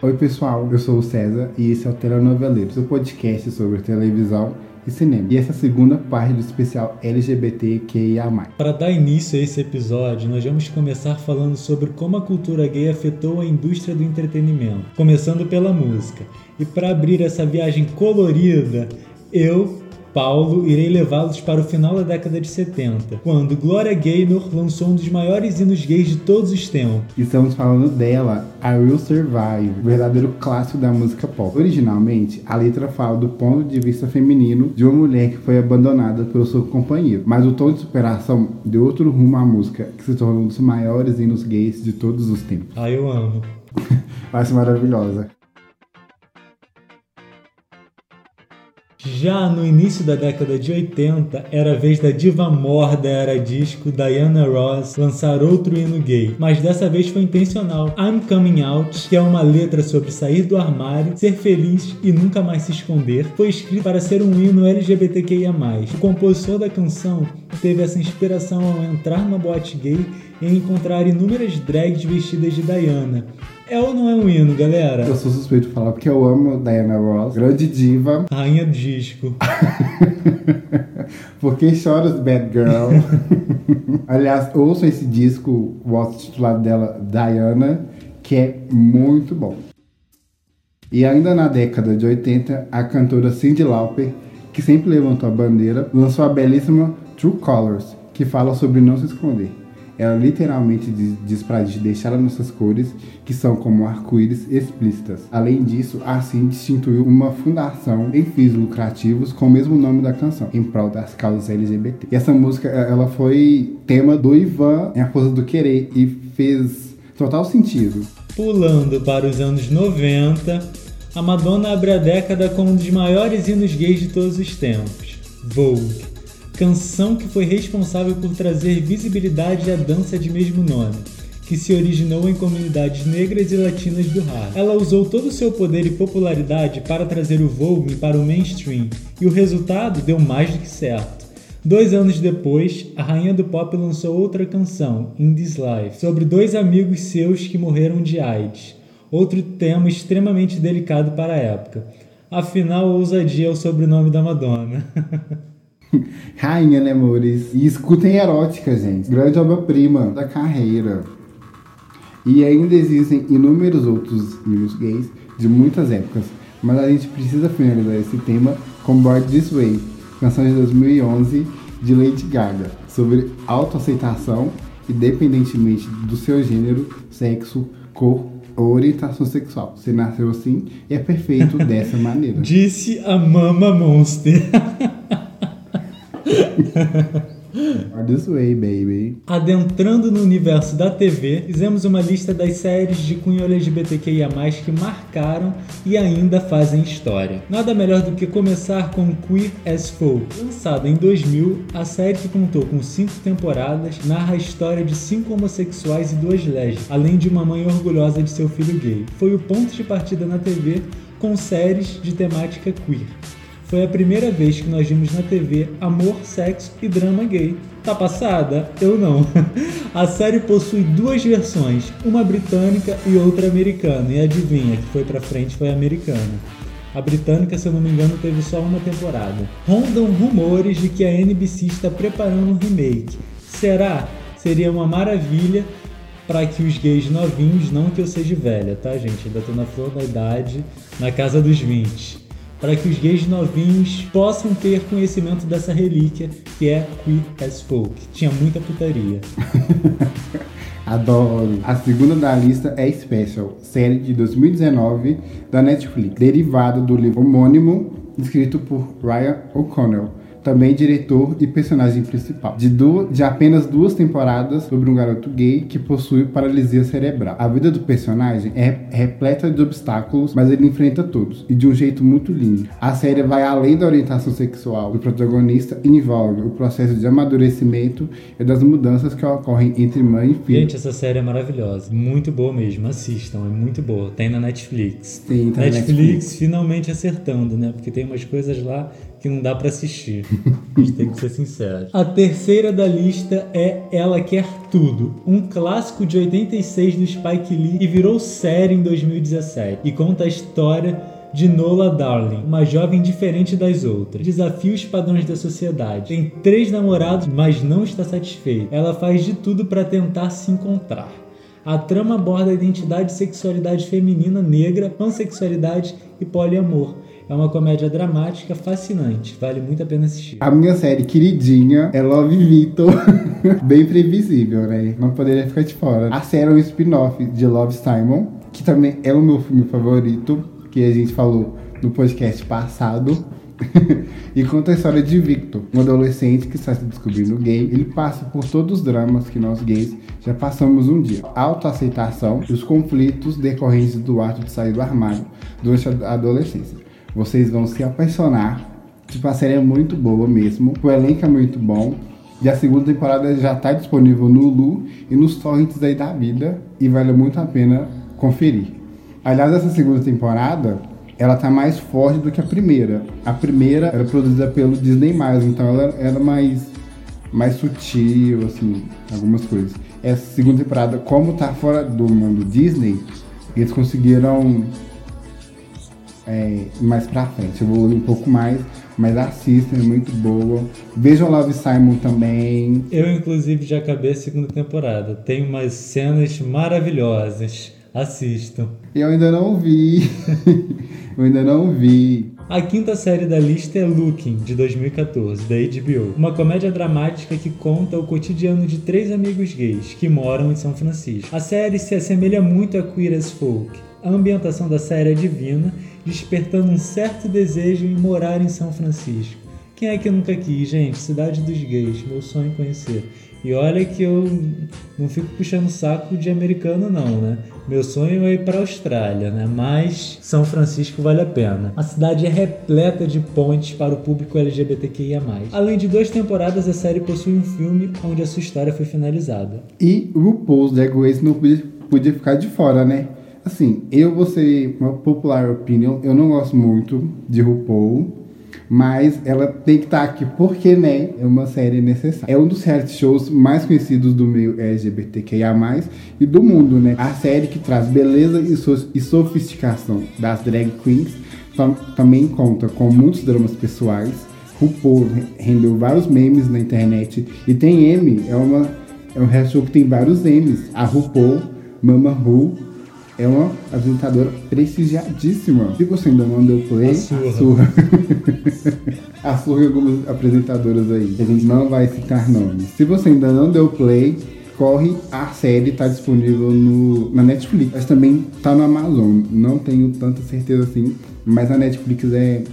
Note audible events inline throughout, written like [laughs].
Oi, pessoal, eu sou o César e esse é o Telenoveleiro, seu podcast sobre televisão e cinema. E essa é a segunda parte do especial LGBTQIA. Para dar início a esse episódio, nós vamos começar falando sobre como a cultura gay afetou a indústria do entretenimento, começando pela música. E para abrir essa viagem colorida, eu, Paulo, irei levá-los para o final da década de 70, quando Gloria Gaynor lançou um dos maiores hinos gays de todos os tempos. Estamos falando dela, I Will Survive, verdadeiro clássico da música pop. Originalmente, a letra fala do ponto de vista feminino de uma mulher que foi abandonada pelo seu companheiro, mas o tom de superação deu outro rumo à música, que se tornou um dos maiores hinos gays de todos os tempos. Ah, eu amo. [laughs] Ser maravilhosa. Já no início da década de 80, era vez da diva mor da era disco, Diana Ross, lançar outro hino gay, mas dessa vez foi intencional. I'm Coming Out, que é uma letra sobre sair do armário, ser feliz e nunca mais se esconder, foi escrito para ser um hino LGBTQIA+. O compositor da canção teve essa inspiração ao entrar numa boate gay e encontrar inúmeras drags vestidas de Diana, é ou não é um hino, galera? Eu sou suspeito de falar porque eu amo Diana Ross, grande diva. Rainha do disco. [laughs] Por que choras, Bad Girl? [laughs] Aliás, ouçam esse disco, o outro titulado dela, Diana, que é muito bom. E ainda na década de 80, a cantora Cyndi Lauper, que sempre levantou a bandeira, lançou a belíssima True Colors, que fala sobre não se esconder. Ela literalmente diz pra gente deixar as nossas cores, que são como arco-íris explícitas. Além disso, assim instituiu uma fundação em fins lucrativos com o mesmo nome da canção, em prol das causas LGBT. E essa música, ela foi tema do Ivan em A Força do Querer e fez total sentido. Pulando para os anos 90, a Madonna abre a década com um dos maiores hinos gays de todos os tempos, Vogue canção que foi responsável por trazer visibilidade à dança de mesmo nome, que se originou em comunidades negras e latinas do rap. Ela usou todo o seu poder e popularidade para trazer o Vogue para o mainstream, e o resultado deu mais do que certo. Dois anos depois, a rainha do pop lançou outra canção, In This Life, sobre dois amigos seus que morreram de AIDS. Outro tema extremamente delicado para a época. Afinal, ousadia é o sobrenome da Madonna. [laughs] [laughs] Rainha, né, amores? E escutem Erótica, gente. Grande obra-prima da carreira. E ainda existem inúmeros outros livros gays de muitas épocas. Mas a gente precisa finalizar esse tema com Board This Way, canção de 2011 de Lady Gaga, sobre autoaceitação, independentemente do seu gênero, sexo, cor ou orientação sexual. Você nasceu assim e é perfeito [laughs] dessa maneira. Disse a Mama Monster. [laughs] [laughs] This way, baby. Adentrando no universo da TV, fizemos uma lista das séries de cunho LGBTQIA+, que marcaram e ainda fazem história. Nada melhor do que começar com Queer as Folk. Lançada em 2000, a série que contou com cinco temporadas narra a história de cinco homossexuais e duas lésbicas, além de uma mãe orgulhosa de seu filho gay. Foi o ponto de partida na TV com séries de temática queer. Foi a primeira vez que nós vimos na TV amor, sexo e drama gay. Tá passada? Eu não. [laughs] A série possui duas versões, uma britânica e outra americana. E adivinha, que foi pra frente foi a americana. A britânica, se eu não me engano, teve só uma temporada. Rondam rumores de que a NBC está preparando um remake. Será? Seria uma maravilha para que os gays novinhos, não que eu seja velha, tá, gente? Ainda tô na flor da idade, na casa dos 20 para que os gays novinhos possam ter conhecimento dessa relíquia que é Queer as Folk. Tinha muita putaria. [laughs] Adoro. A segunda da lista é Special, série de 2019 da Netflix, derivada do livro homônimo escrito por Ryan O'Connell também diretor e personagem principal, de, duas, de apenas duas temporadas sobre um garoto gay que possui paralisia cerebral. A vida do personagem é repleta de obstáculos, mas ele enfrenta todos, e de um jeito muito lindo. A série vai além da orientação sexual do protagonista e envolve o processo de amadurecimento e das mudanças que ocorrem entre mãe e filho. Gente, essa série é maravilhosa, muito boa mesmo, assistam, é muito boa. Tem na Netflix. Sim, tá Netflix, Netflix finalmente acertando, né? Porque tem umas coisas lá que não dá para assistir. A [laughs] gente tem que ser sincero. A terceira da lista é Ela Quer Tudo, um clássico de 86 do Spike Lee e virou série em 2017 e conta a história de Nola Darling, uma jovem diferente das outras. Desafia os padrões da sociedade. Tem três namorados, mas não está satisfeita. Ela faz de tudo para tentar se encontrar. A trama aborda a identidade e sexualidade feminina, negra, pansexualidade e poliamor. É uma comédia dramática fascinante, vale muito a pena assistir. A minha série queridinha é Love Victor, [laughs] bem previsível, né? Não poderia ficar de fora. A série é um spin-off de Love Simon, que também é o meu filme favorito, que a gente falou no podcast passado. [laughs] e conta a história de Victor, um adolescente que está se descobrindo gay. Ele passa por todos os dramas que nós gays já passamos um dia: autoaceitação e os conflitos decorrentes do ato de sair do armário durante a adolescência. Vocês vão se apaixonar. Tipo, a série é muito boa mesmo. O elenco é muito bom. E a segunda temporada já está disponível no Hulu e nos torrents aí da vida. E vale muito a pena conferir. Aliás, essa segunda temporada ela tá mais forte do que a primeira. A primeira era produzida pelo Disney+, então ela era mais mais sutil, assim, algumas coisas. Essa segunda temporada, como tá fora do mundo Disney, eles conseguiram é, mais pra frente, evoluir um pouco mais, mas assistam, é muito boa. Vejam Love Simon também. Eu, inclusive, já acabei a segunda temporada. Tem umas cenas maravilhosas. Assistam. Eu ainda não vi. [laughs] Eu ainda não vi. A quinta série da lista é Looking, de 2014, da HBO. Uma comédia dramática que conta o cotidiano de três amigos gays que moram em São Francisco. A série se assemelha muito a Queer as Folk. A ambientação da série é divina, despertando um certo desejo em morar em São Francisco. Quem é que nunca quis, gente? Cidade dos gays, meu sonho conhecer. E olha que eu não fico puxando saco de americano não, né? Meu sonho é ir para a Austrália, né? Mas São Francisco vale a pena. A cidade é repleta de pontes para o público LGBTQIA+. Além de duas temporadas, a série possui um filme onde a sua história foi finalizada. E RuPaul's Drag Race não podia ficar de fora, né? Assim, eu vou ser uma popular opinion, eu não gosto muito de RuPaul. Mas ela tem que estar tá aqui porque, né, é uma série necessária. É um dos reality shows mais conhecidos do meio LGBTQIA+, e do mundo, né? A série que traz beleza e, so e sofisticação das drag queens tam também conta com muitos dramas pessoais. RuPaul rendeu vários memes na internet. E tem M, é, uma, é um reality show que tem vários M's. A RuPaul, Mama Ru, é uma apresentadora prestigiadíssima. Se você ainda não deu play, a surra. [laughs] A surra. algumas apresentadoras aí. A gente não vai citar nomes. Se você ainda não deu play, corre. A série está disponível no, na Netflix. Mas também está no Amazon. Não tenho tanta certeza assim, mas a Netflix é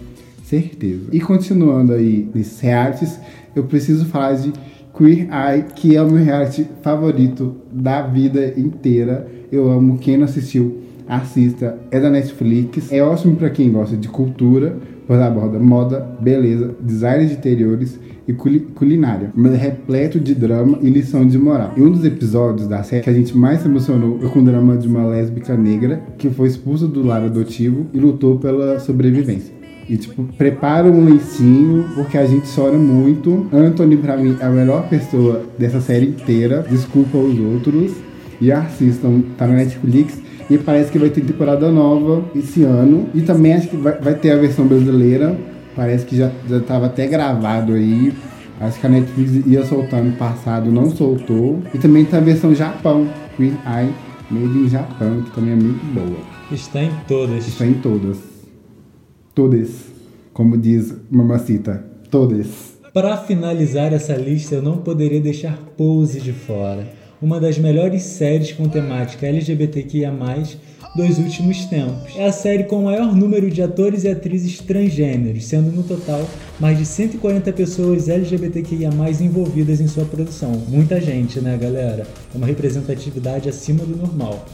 certeza. E continuando aí nesses realities, eu preciso falar de Queer Eye, que é o meu reality favorito da vida inteira eu amo. Quem não assistiu, assista. É da Netflix. É ótimo para quem gosta de cultura, pois aborda moda, beleza, design de interiores e culinária, mas é repleto de drama e lição de moral. E um dos episódios da série que a gente mais se emocionou foi com o drama de uma lésbica negra que foi expulsa do lar adotivo e lutou pela sobrevivência. E, tipo, prepara um lencinho, porque a gente chora muito. Anthony, pra mim, é a melhor pessoa dessa série inteira. Desculpa os outros e assistam, tá na Netflix. E parece que vai ter temporada nova esse ano. E também acho que vai, vai ter a versão brasileira. Parece que já, já tava até gravado aí. Acho que a Netflix ia soltar no passado, não soltou. E também tem a versão Japão, Queen Eye, Made in Japão, que também é muito boa. Está em todas. Está em todas. Todas. Como diz Mamacita. Todas. Para finalizar essa lista, eu não poderia deixar Pose de fora uma das melhores séries com temática LGBTQIA+, dos últimos tempos. É a série com o maior número de atores e atrizes transgêneros, sendo no total mais de 140 pessoas LGBTQIA+, envolvidas em sua produção. Muita gente, né, galera? É uma representatividade acima do normal.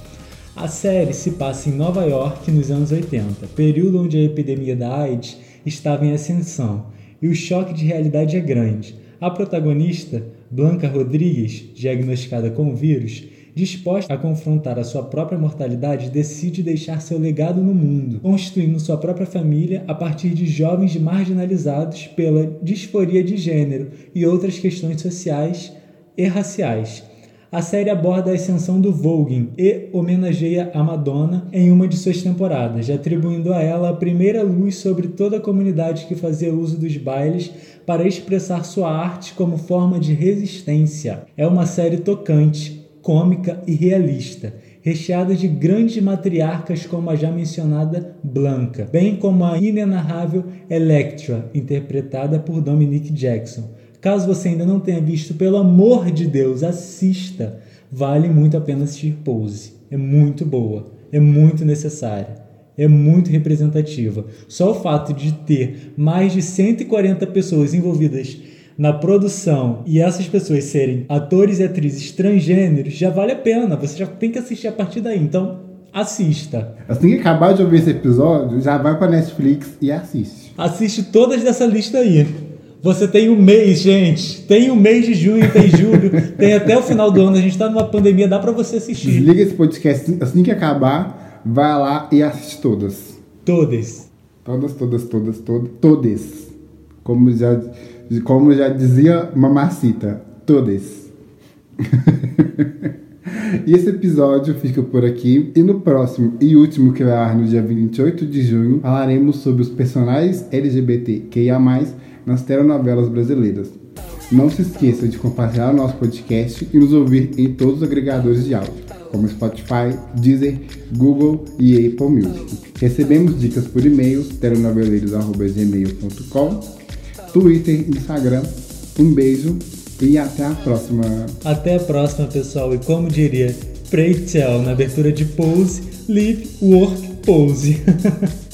A série se passa em Nova York nos anos 80, período onde a epidemia da AIDS estava em ascensão, e o choque de realidade é grande. A protagonista, Blanca Rodrigues, diagnosticada com o vírus, Disposta a confrontar a sua própria mortalidade, decide deixar seu legado no mundo, constituindo sua própria família a partir de jovens marginalizados pela disforia de gênero e outras questões sociais e raciais. A série aborda a ascensão do voguing e homenageia a Madonna em uma de suas temporadas, atribuindo a ela a primeira luz sobre toda a comunidade que fazia uso dos bailes para expressar sua arte como forma de resistência. É uma série tocante, cômica e realista, recheada de grandes matriarcas como a já mencionada Blanca, bem como a inenarrável Electra, interpretada por Dominique Jackson Caso você ainda não tenha visto, pelo amor de Deus, assista. Vale muito a pena assistir Pose. É muito boa, é muito necessária, é muito representativa. Só o fato de ter mais de 140 pessoas envolvidas na produção e essas pessoas serem atores e atrizes transgêneros já vale a pena. Você já tem que assistir a partir daí. Então, assista. Assim que acabar de ouvir esse episódio, já vai para Netflix e assiste. Assiste todas dessa lista aí. Você tem um mês, gente. Tem um mês de junho, tem julho, [laughs] tem até o final do ano. A gente tá numa pandemia, dá para você assistir. Desliga esse podcast assim que acabar, vai lá e assiste todas. Todas. Todas, todas, todas, todas, todas. Como já, como já dizia Mamacita, todas. [laughs] e esse episódio fica por aqui. E no próximo e último, que vai ar no dia 28 de junho, falaremos sobre os personagens LGBTQIA+, nas telenovelas brasileiras. Não se esqueça de compartilhar o nosso podcast e nos ouvir em todos os agregadores de áudio, como Spotify, Deezer, Google e Apple Music. Recebemos dicas por e-mail, telenoveleiros.gmail.com, Twitter, Instagram. Um beijo e até a próxima. Até a próxima, pessoal. E como diria Pray Tell na abertura de Pose, Live, Work, Pose. [laughs]